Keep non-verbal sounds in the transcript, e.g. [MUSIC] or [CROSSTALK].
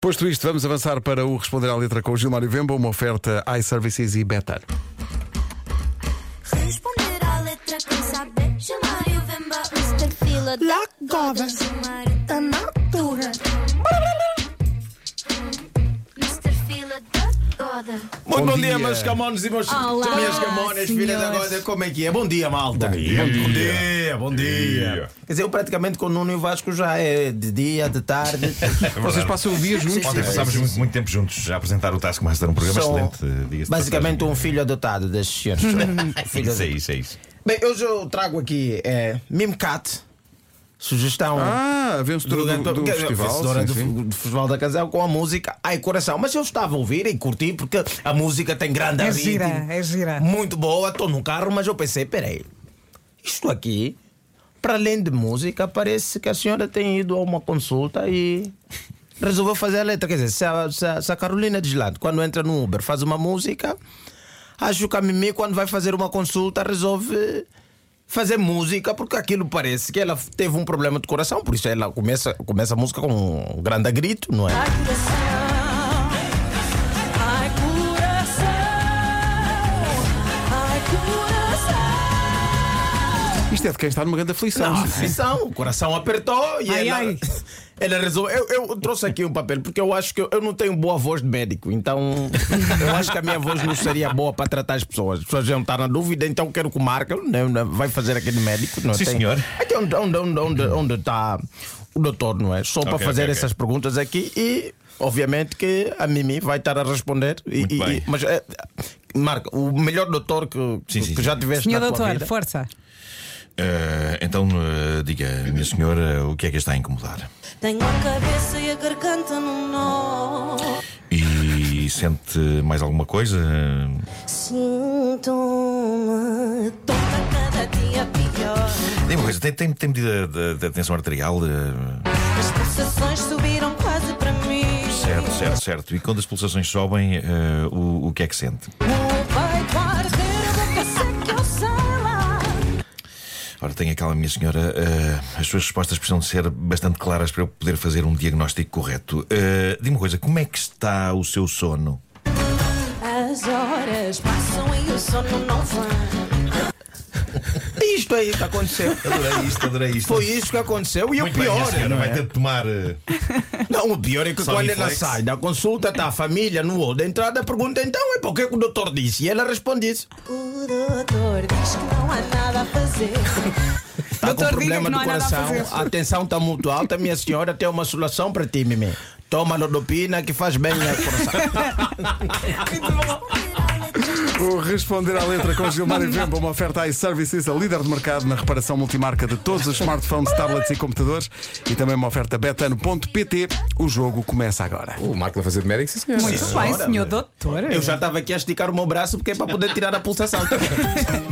Posto isto, vamos avançar para o Responder à Letra com o Gilmário Vemba, uma oferta iServices e Better. Responder à letra quem sabe chamar e o Vemba da da Muito Bom bom, dia, dia. meus camões e meus, Olá, minhas camonas, filha da goda, como é que é? Bom dia, malta. Bom dia. Bom dia, bom dia. Quer dizer, eu praticamente com o Nuno e o Vasco já é de dia, de tarde. [LAUGHS] Vocês passam o dia juntos? Ontem passámos muito, muito tempo juntos a apresentar o Taskmaster, um programa Sou excelente. eh, Basicamente um filho adotado das senhoras. [LAUGHS] Filho Isso é isso, é isso. Bem, hoje eu trago aqui é, Mimcat, sugestão. Ah, vencedora do, do dizer, festival. vencedora sim, do, sim. do Festival da Canção com a música Ai Coração. Mas eu estava a ouvir e curti porque a música tem grande É ritmo, gira, é gira. Muito boa, estou no carro, mas eu pensei, peraí, isto aqui, para além de música, parece que a senhora tem ido a uma consulta e resolveu fazer a letra. Quer dizer, se a, se a- se a Carolina Deslante, quando entra no Uber, faz uma música, acho que a Mimi, quando vai fazer uma consulta, resolve fazer música, porque aquilo parece que ela teve um problema de coração, por isso ela começa, começa a música com um grande grito, não é? Isto é de quem está numa grande aflição. Não, aflição, o coração apertou e Ai, ela, ai. ela resolveu. Eu, eu trouxe aqui um papel porque eu acho que eu, eu não tenho boa voz de médico, então [LAUGHS] eu acho que a minha voz não seria boa para tratar as pessoas. As pessoas iam estar na dúvida, então eu quero que o Marco né, né, vai fazer aquele médico. Não é? Sim, Tem- senhor. Aqui onde, onde, onde, onde, onde está o doutor, não é? Só para Ok, fazer ok, ok. essas perguntas aqui e. Obviamente que a Mimi vai estar a responder. E, Muito e- bem. mas, é, Marco, o melhor doutor que, Sim, sim, que sim. já tiveste Senhor na tua doutor, vida. força. Eh, então, eh, diga, minha senhora, o que é que está a incomodar? Tenho a cabeça e a garganta num nó. E sente mais alguma coisa? Sinto-me tonta cada dia pior. Diga uma coisa, tem, tem, tem medida de, de tensão arterial? As pulsações subiram quase para mim. certo, certo, certo. E quando as pulsações sobem, eh, o, o que é que sente? Ora, tenha calma, minha senhora. eh, as suas respostas precisam ser bastante claras para eu poder fazer um diagnóstico correto. Uh, Diga uma coisa, como é que está o seu sono? As horas passam e o sono não vem. Isto aí que aconteceu. [LAUGHS] Adorei isto, adorei isto. Foi isso que aconteceu. E Muito o bem, pior, senhora, não, vai é? ter de tomar. eh, [LAUGHS] não, o pior é que Só quando ela sai da consulta, está a família no hall da entrada, pergunta então é porque que o doutor disse. E ela responde isso. O doutor diz que não há nada a fazer. Está com Doutor, diga problema que não do há nada a coração, fazer. a tensão está muito alta, minha senhora tem uma solução para ti, Mimi. Toma lodopina que faz bem ao coração. [LAUGHS] O Responder à Letra com Gilmário Vemba, uma oferta iServices, a líder de mercado na reparação multimarca de todos os smartphones, tablets e computadores e também uma oferta betano.pt. O jogo começa agora. O Marco vai fazer de médico, sim, senhor. Muito bem, senhor doutor. Eu já estava aqui a esticar o meu braço porque é para poder tirar a pulsação. [LAUGHS]